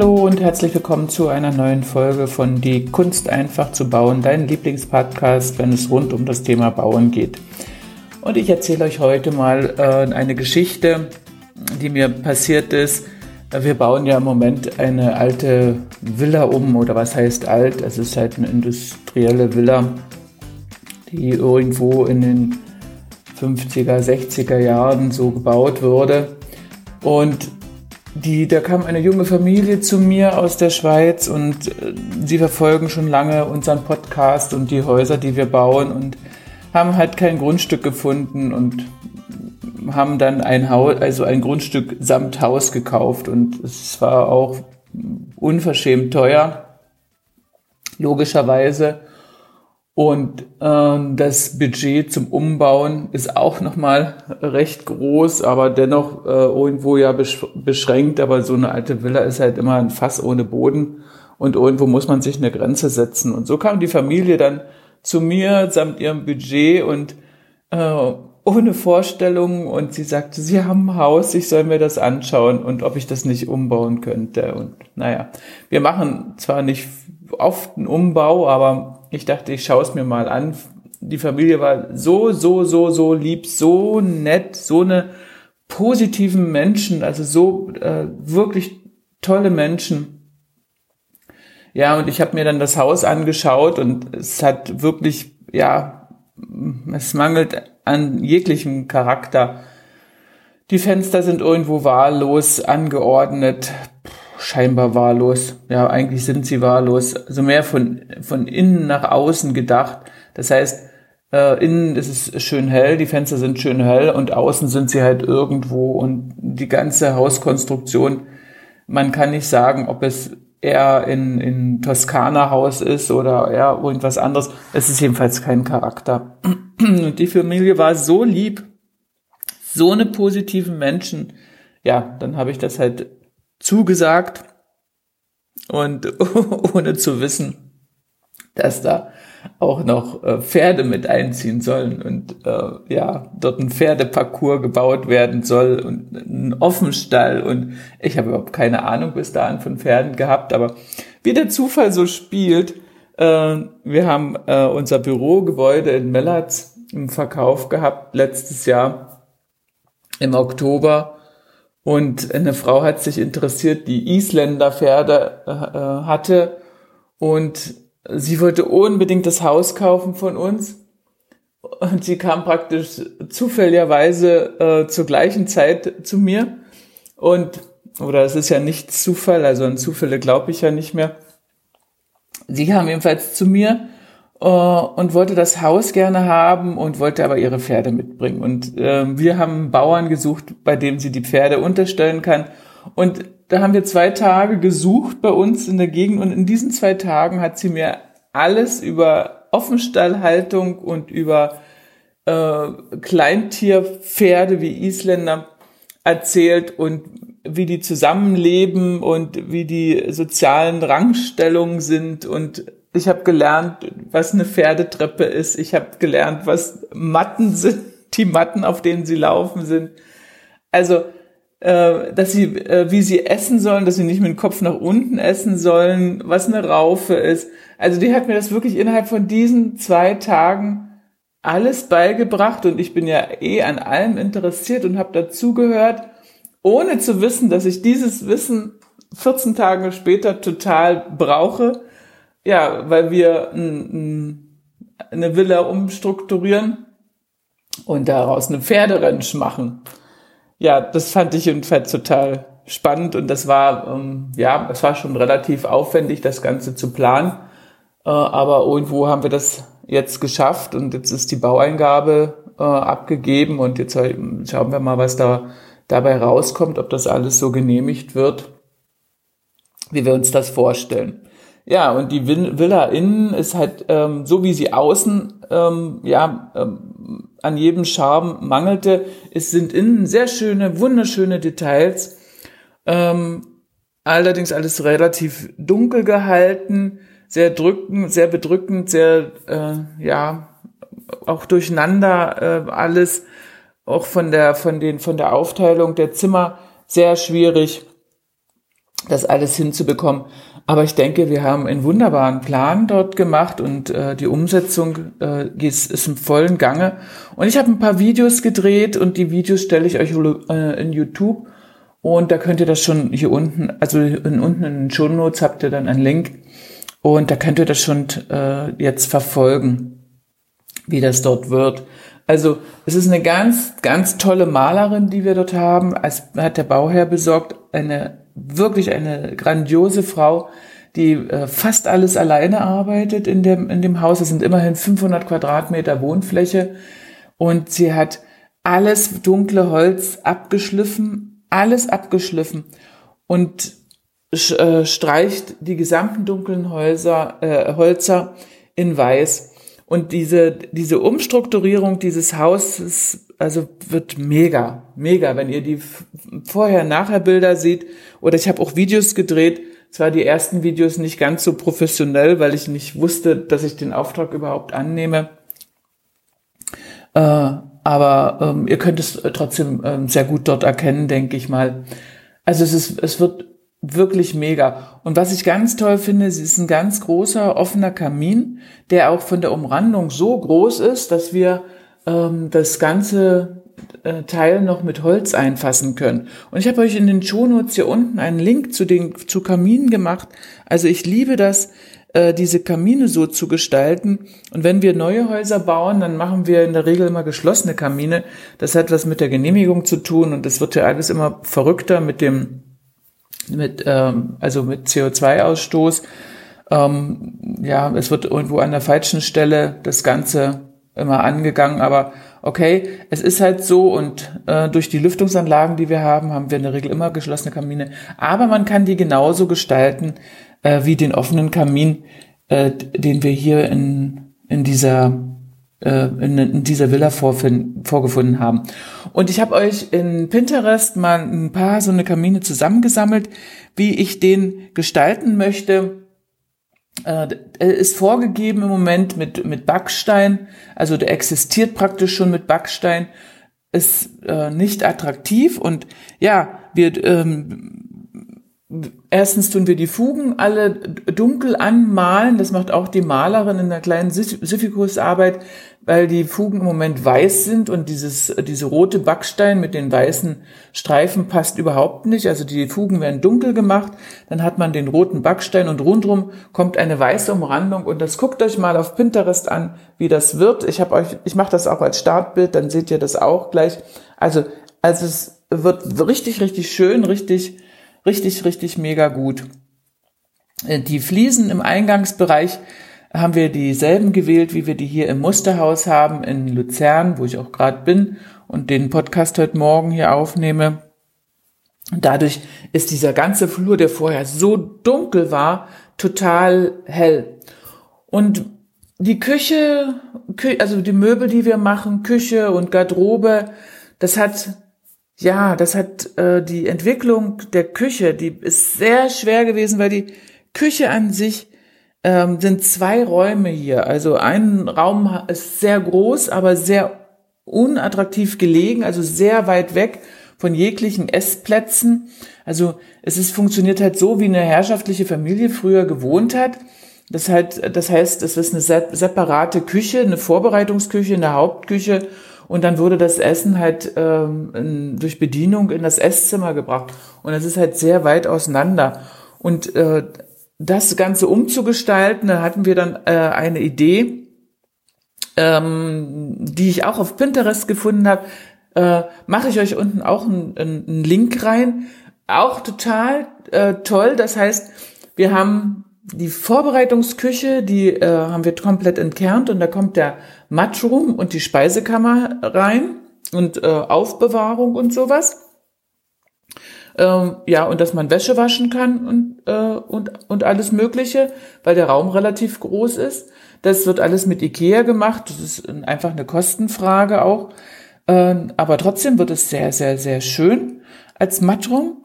Hallo und herzlich willkommen zu einer neuen Folge von Die Kunst einfach zu bauen, dein Lieblingspodcast, wenn es rund um das Thema Bauen geht. Und ich erzähle euch heute mal äh, eine Geschichte, die mir passiert ist. Wir bauen ja im Moment eine alte Villa um, oder was heißt alt? Es ist halt eine industrielle Villa, die irgendwo in den 50er, 60er Jahren so gebaut wurde. Und die, da kam eine junge Familie zu mir aus der Schweiz und äh, sie verfolgen schon lange unseren Podcast und die Häuser, die wir bauen und haben halt kein Grundstück gefunden und haben dann ein Haus, also ein Grundstück samt Haus gekauft und es war auch unverschämt teuer, logischerweise. Und äh, das Budget zum Umbauen ist auch nochmal recht groß, aber dennoch äh, irgendwo ja beschränkt. Aber so eine alte Villa ist halt immer ein Fass ohne Boden und irgendwo muss man sich eine Grenze setzen. Und so kam die Familie dann zu mir samt ihrem Budget und äh, ohne Vorstellungen und sie sagte, sie haben ein Haus, ich soll mir das anschauen und ob ich das nicht umbauen könnte. Und naja, wir machen zwar nicht oft einen Umbau, aber ich dachte, ich schaue es mir mal an. Die Familie war so, so, so, so lieb, so nett, so eine positiven Menschen, also so äh, wirklich tolle Menschen. Ja, und ich habe mir dann das Haus angeschaut und es hat wirklich, ja, es mangelt an jeglichem Charakter. Die Fenster sind irgendwo wahllos angeordnet scheinbar wahllos. Ja, eigentlich sind sie wahllos. Also mehr von, von innen nach außen gedacht. Das heißt, äh, innen ist es schön hell, die Fenster sind schön hell und außen sind sie halt irgendwo und die ganze Hauskonstruktion, man kann nicht sagen, ob es eher in, in Toskana Haus ist oder eher irgendwas anderes. Es ist jedenfalls kein Charakter. Und die Familie war so lieb, so eine positiven Menschen. Ja, dann habe ich das halt zugesagt. Und ohne zu wissen, dass da auch noch äh, Pferde mit einziehen sollen und äh, ja, dort ein Pferdeparcours gebaut werden soll und ein Offenstall und ich habe überhaupt keine Ahnung bis dahin von Pferden gehabt, aber wie der Zufall so spielt, äh, wir haben äh, unser Bürogebäude in Mellatz im Verkauf gehabt letztes Jahr im Oktober und eine Frau hat sich interessiert, die Isländer Pferde äh, äh, hatte. Und sie wollte unbedingt das Haus kaufen von uns. Und sie kam praktisch zufälligerweise äh, zur gleichen Zeit zu mir. Und, oder es ist ja nicht Zufall, also an Zufälle glaube ich ja nicht mehr. Sie kam jedenfalls zu mir und wollte das Haus gerne haben und wollte aber ihre Pferde mitbringen. Und äh, wir haben Bauern gesucht, bei dem sie die Pferde unterstellen kann. Und da haben wir zwei Tage gesucht bei uns in der Gegend und in diesen zwei Tagen hat sie mir alles über Offenstallhaltung und über äh, Kleintierpferde wie Isländer erzählt und wie die zusammenleben und wie die sozialen Rangstellungen sind und ich habe gelernt, was eine Pferdetreppe ist. Ich habe gelernt, was Matten sind, die Matten, auf denen sie laufen sind. Also, äh, dass sie, äh, wie sie essen sollen, dass sie nicht mit dem Kopf nach unten essen sollen, was eine Raufe ist. Also, die hat mir das wirklich innerhalb von diesen zwei Tagen alles beigebracht und ich bin ja eh an allem interessiert und habe dazugehört, ohne zu wissen, dass ich dieses Wissen 14 Tage später total brauche ja, weil wir eine Villa umstrukturieren und daraus eine Pferderensch machen. Ja, das fand ich jedenfalls total spannend und das war, ähm, ja, es war schon relativ aufwendig, das Ganze zu planen. Äh, aber irgendwo haben wir das jetzt geschafft und jetzt ist die Baueingabe äh, abgegeben und jetzt schauen wir mal, was da dabei rauskommt, ob das alles so genehmigt wird, wie wir uns das vorstellen. Ja, und die Villa innen ist halt ähm, so, wie sie außen ähm, ja ähm, an jedem Charme mangelte. Es sind innen sehr schöne, wunderschöne Details. Ähm, allerdings alles relativ dunkel gehalten, sehr drückend, sehr bedrückend, sehr äh, ja auch durcheinander äh, alles, auch von der von den von der Aufteilung der Zimmer sehr schwierig. das alles hinzubekommen. Aber ich denke, wir haben einen wunderbaren Plan dort gemacht und äh, die Umsetzung äh, ist, ist im vollen Gange. Und ich habe ein paar Videos gedreht und die Videos stelle ich euch äh, in YouTube. Und da könnt ihr das schon hier unten, also in, unten in den Show Notes habt ihr dann einen Link. Und da könnt ihr das schon äh, jetzt verfolgen, wie das dort wird. Also es ist eine ganz, ganz tolle Malerin, die wir dort haben. Es hat der Bauherr besorgt, eine wirklich eine grandiose Frau, die äh, fast alles alleine arbeitet in dem, in dem Haus. Es sind immerhin 500 Quadratmeter Wohnfläche und sie hat alles dunkle Holz abgeschliffen, alles abgeschliffen und äh, streicht die gesamten dunklen Häuser, äh, Holzer in weiß. Und diese, diese Umstrukturierung dieses Hauses, also wird mega, mega, wenn ihr die Vorher-Nachher-Bilder seht. Oder ich habe auch Videos gedreht. Zwar die ersten Videos nicht ganz so professionell, weil ich nicht wusste, dass ich den Auftrag überhaupt annehme. Äh, aber ähm, ihr könnt es trotzdem ähm, sehr gut dort erkennen, denke ich mal. Also es ist, es wird wirklich mega. Und was ich ganz toll finde, es ist ein ganz großer offener Kamin, der auch von der Umrandung so groß ist, dass wir ähm, das ganze äh, Teil noch mit Holz einfassen können. Und ich habe euch in den Shownotes hier unten einen Link zu den zu Kaminen gemacht. Also ich liebe das, äh, diese Kamine so zu gestalten. Und wenn wir neue Häuser bauen, dann machen wir in der Regel immer geschlossene Kamine. Das hat was mit der Genehmigung zu tun und das wird ja alles immer verrückter mit dem mit, ähm, also mit CO2-Ausstoß. Ähm, ja, es wird irgendwo an der falschen Stelle das Ganze immer angegangen, aber okay, es ist halt so und äh, durch die Lüftungsanlagen, die wir haben, haben wir in der Regel immer geschlossene Kamine, aber man kann die genauso gestalten äh, wie den offenen Kamin, äh, den wir hier in, in dieser äh, in, in dieser Villa vorgefunden haben. Und ich habe euch in Pinterest mal ein paar so eine Kamine zusammengesammelt, wie ich den gestalten möchte. Äh, ist vorgegeben im Moment mit, mit Backstein, also der existiert praktisch schon mit Backstein, ist äh, nicht attraktiv und ja, wir ähm, Erstens tun wir die Fugen alle dunkel anmalen. Das macht auch die Malerin in der kleinen Syphikusarbeit, weil die Fugen im Moment weiß sind und dieses, diese rote Backstein mit den weißen Streifen passt überhaupt nicht. Also die Fugen werden dunkel gemacht. Dann hat man den roten Backstein und rundrum kommt eine weiße Umrandung und das guckt euch mal auf Pinterest an, wie das wird. Ich habe euch, ich mache das auch als Startbild, dann seht ihr das auch gleich. Also, also es wird richtig, richtig schön, richtig, Richtig, richtig mega gut. Äh, die Fliesen im Eingangsbereich haben wir dieselben gewählt, wie wir die hier im Musterhaus haben in Luzern, wo ich auch gerade bin und den Podcast heute Morgen hier aufnehme. Dadurch ist dieser ganze Flur, der vorher so dunkel war, total hell. Und die Küche, also die Möbel, die wir machen, Küche und Garderobe, das hat ja, das hat äh, die Entwicklung der Küche, die ist sehr schwer gewesen, weil die Küche an sich ähm, sind zwei Räume hier. Also ein Raum ist sehr groß, aber sehr unattraktiv gelegen, also sehr weit weg von jeglichen Essplätzen. Also es ist funktioniert halt so, wie eine herrschaftliche Familie früher gewohnt hat. Das, halt, das heißt, es ist eine separate Küche, eine Vorbereitungsküche, eine Hauptküche und dann wurde das Essen halt ähm, durch Bedienung in das Esszimmer gebracht. Und es ist halt sehr weit auseinander. Und äh, das Ganze umzugestalten, da hatten wir dann äh, eine Idee, ähm, die ich auch auf Pinterest gefunden habe. Äh, Mache ich euch unten auch einen, einen Link rein. Auch total äh, toll. Das heißt, wir haben die Vorbereitungsküche, die äh, haben wir komplett entkernt und da kommt der Matchroom und die Speisekammer rein und äh, Aufbewahrung und sowas. Ähm, ja, und dass man Wäsche waschen kann und, äh, und, und alles Mögliche, weil der Raum relativ groß ist. Das wird alles mit Ikea gemacht. Das ist einfach eine Kostenfrage auch. Ähm, aber trotzdem wird es sehr, sehr, sehr schön als Matchroom.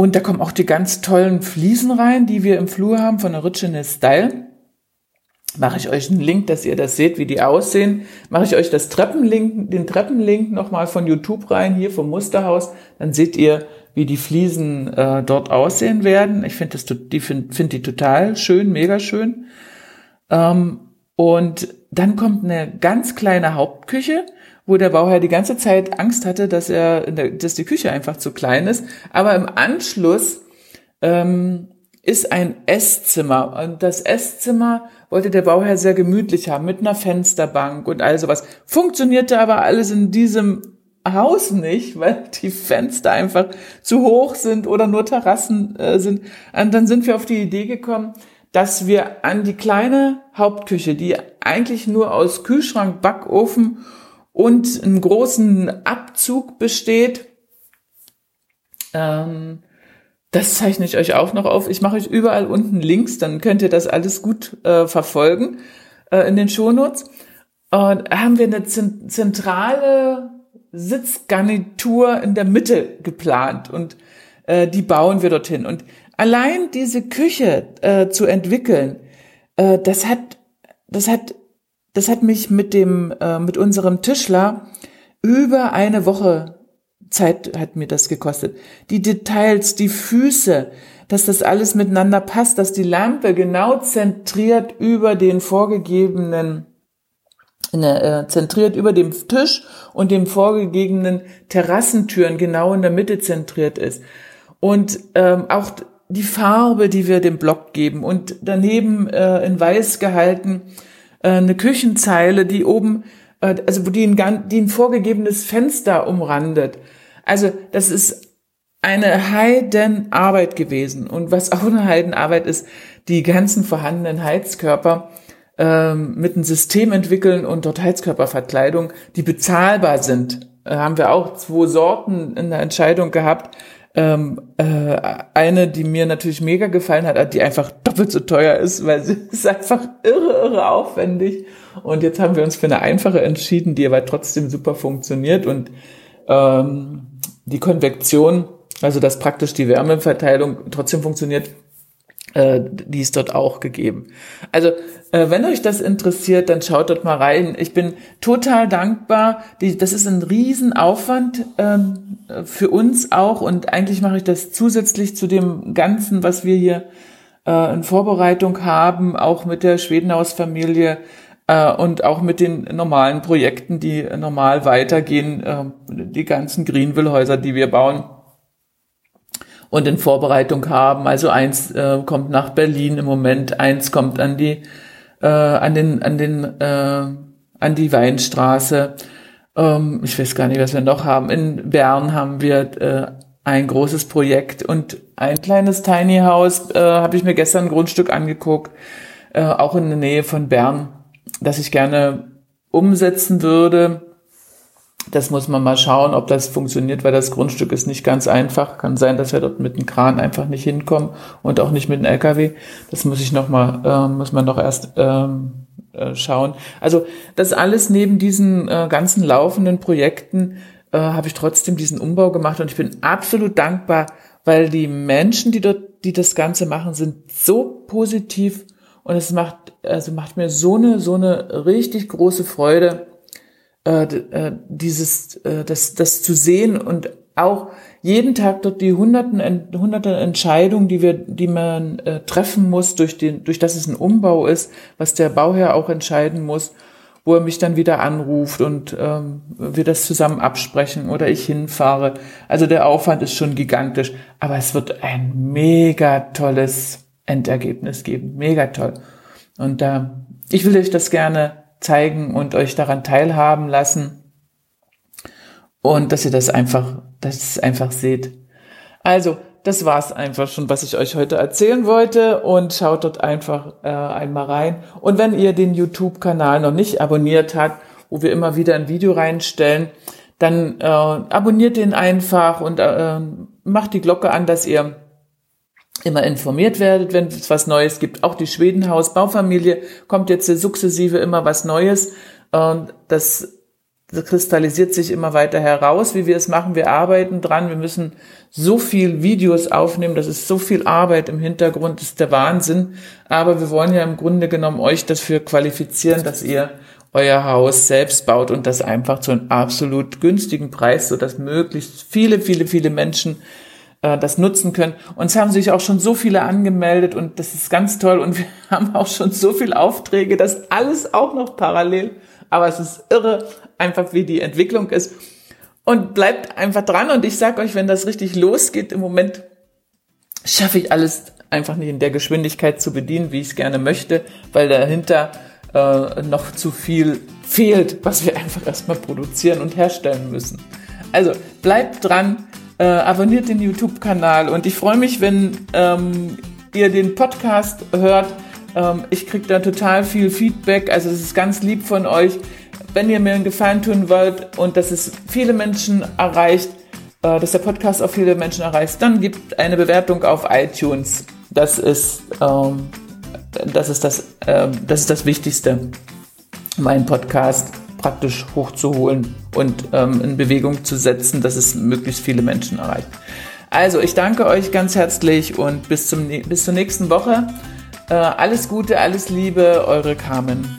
Und da kommen auch die ganz tollen Fliesen rein, die wir im Flur haben von Original Style. Mache ich euch einen Link, dass ihr das seht, wie die aussehen. Mache ich euch das Treppenlink, den Treppenlink nochmal von YouTube rein, hier vom Musterhaus. Dann seht ihr, wie die Fliesen äh, dort aussehen werden. Ich finde die finde find die total schön, mega schön. Ähm, und dann kommt eine ganz kleine Hauptküche, wo der Bauherr die ganze Zeit Angst hatte, dass er, dass die Küche einfach zu klein ist. Aber im Anschluss ähm, ist ein Esszimmer und das Esszimmer wollte der Bauherr sehr gemütlich haben mit einer Fensterbank und all sowas. Funktionierte aber alles in diesem Haus nicht, weil die Fenster einfach zu hoch sind oder nur Terrassen äh, sind. Und dann sind wir auf die Idee gekommen, dass wir an die kleine Hauptküche, die eigentlich nur aus Kühlschrank, Backofen und einem großen Abzug besteht, ähm, das zeichne ich euch auch noch auf. Ich mache euch überall unten Links, dann könnt ihr das alles gut äh, verfolgen äh, in den Shownotes. Und haben wir eine zentrale Sitzgarnitur in der Mitte geplant und äh, die bauen wir dorthin. Und allein diese Küche äh, zu entwickeln, äh, das hat, das hat, das hat mich mit dem, äh, mit unserem Tischler über eine Woche Zeit hat mir das gekostet. Die Details, die Füße, dass das alles miteinander passt, dass die Lampe genau zentriert über den vorgegebenen ne, äh, zentriert über dem Tisch und dem vorgegebenen Terrassentüren genau in der Mitte zentriert ist. Und ähm, auch die Farbe, die wir dem Block geben und daneben äh, in weiß gehalten eine Küchenzeile, die oben, äh, also die ein, die ein vorgegebenes Fenster umrandet. Also das ist eine Heidenarbeit gewesen. Und was auch eine Heidenarbeit ist, die ganzen vorhandenen Heizkörper ähm, mit einem System entwickeln und dort Heizkörperverkleidung, die bezahlbar sind. Äh, haben wir auch zwei Sorten in der Entscheidung gehabt. Ähm, äh, eine, die mir natürlich mega gefallen hat, die einfach doppelt so teuer ist, weil sie ist einfach irre, irre aufwendig. Und jetzt haben wir uns für eine einfache entschieden, die aber trotzdem super funktioniert und ähm, die Konvektion, also dass praktisch die Wärmeverteilung trotzdem funktioniert, äh, die ist dort auch gegeben. Also äh, wenn euch das interessiert, dann schaut dort mal rein. Ich bin total dankbar. Die, das ist ein Riesenaufwand ähm, für uns auch und eigentlich mache ich das zusätzlich zu dem Ganzen, was wir hier äh, in Vorbereitung haben, auch mit der Schwedenhausfamilie äh, und auch mit den normalen Projekten, die normal weitergehen, äh, die ganzen Greenville-Häuser, die wir bauen und in Vorbereitung haben. Also eins äh, kommt nach Berlin im Moment, eins kommt an die äh, an den an den äh, an die Weinstraße. Ähm, ich weiß gar nicht, was wir noch haben. In Bern haben wir äh, ein großes Projekt und ein kleines Tiny House äh, habe ich mir gestern ein Grundstück angeguckt, äh, auch in der Nähe von Bern das ich gerne umsetzen würde. Das muss man mal schauen, ob das funktioniert, weil das Grundstück ist nicht ganz einfach. Kann sein, dass wir dort mit dem Kran einfach nicht hinkommen und auch nicht mit dem LKW. Das muss ich noch mal, äh, muss man noch erst ähm, äh, schauen. Also das alles neben diesen äh, ganzen laufenden Projekten äh, habe ich trotzdem diesen Umbau gemacht und ich bin absolut dankbar, weil die Menschen, die dort, die das Ganze machen, sind so positiv und es macht, also macht mir so eine, so eine richtig große Freude, äh, äh, dieses, äh, das, das zu sehen und auch jeden Tag dort die hunderten, hunderte Entscheidungen, die wir, die man äh, treffen muss, durch den, durch das es ein Umbau ist, was der Bauherr auch entscheiden muss, wo er mich dann wieder anruft und ähm, wir das zusammen absprechen oder ich hinfahre. Also der Aufwand ist schon gigantisch, aber es wird ein mega tolles Endergebnis geben. Mega toll. Und äh, ich will euch das gerne zeigen und euch daran teilhaben lassen. Und dass ihr das einfach, dass ihr es einfach seht. Also, das war's einfach schon, was ich euch heute erzählen wollte. Und schaut dort einfach äh, einmal rein. Und wenn ihr den YouTube-Kanal noch nicht abonniert habt, wo wir immer wieder ein Video reinstellen, dann äh, abonniert den einfach und äh, macht die Glocke an, dass ihr immer informiert werdet, wenn es was Neues gibt. Auch die Schwedenhaus Baufamilie kommt jetzt sukzessive immer was Neues. Und das, kristallisiert sich immer weiter heraus, wie wir es machen. Wir arbeiten dran. Wir müssen so viel Videos aufnehmen. Das ist so viel Arbeit im Hintergrund. Das ist der Wahnsinn. Aber wir wollen ja im Grunde genommen euch dafür qualifizieren, dass ihr euer Haus selbst baut und das einfach zu einem absolut günstigen Preis, so dass möglichst viele, viele, viele Menschen äh, das nutzen können. Und es haben sich auch schon so viele angemeldet und das ist ganz toll und wir haben auch schon so viele Aufträge, das alles auch noch parallel. Aber es ist irre, einfach wie die Entwicklung ist. Und bleibt einfach dran und ich sag euch, wenn das richtig losgeht, im Moment schaffe ich alles einfach nicht in der Geschwindigkeit zu bedienen, wie ich es gerne möchte, weil dahinter äh, noch zu viel fehlt, was wir einfach erstmal produzieren und herstellen müssen. Also bleibt dran, äh, abonniert den YouTube-Kanal und ich freue mich, wenn ähm, ihr den Podcast hört. Ähm, ich kriege da total viel Feedback, also es ist ganz lieb von euch. Wenn ihr mir einen Gefallen tun wollt und dass es viele Menschen erreicht, äh, dass der Podcast auch viele Menschen erreicht, dann gibt eine Bewertung auf iTunes. Das ist, ähm, das ist das, ähm, das ist das Wichtigste, meinen Podcast praktisch hochzuholen und ähm, in Bewegung zu setzen, dass es möglichst viele Menschen erreicht. Also, ich danke euch ganz herzlich und bis, zum, bis zur nächsten Woche. Äh, alles Gute, alles Liebe, eure Carmen.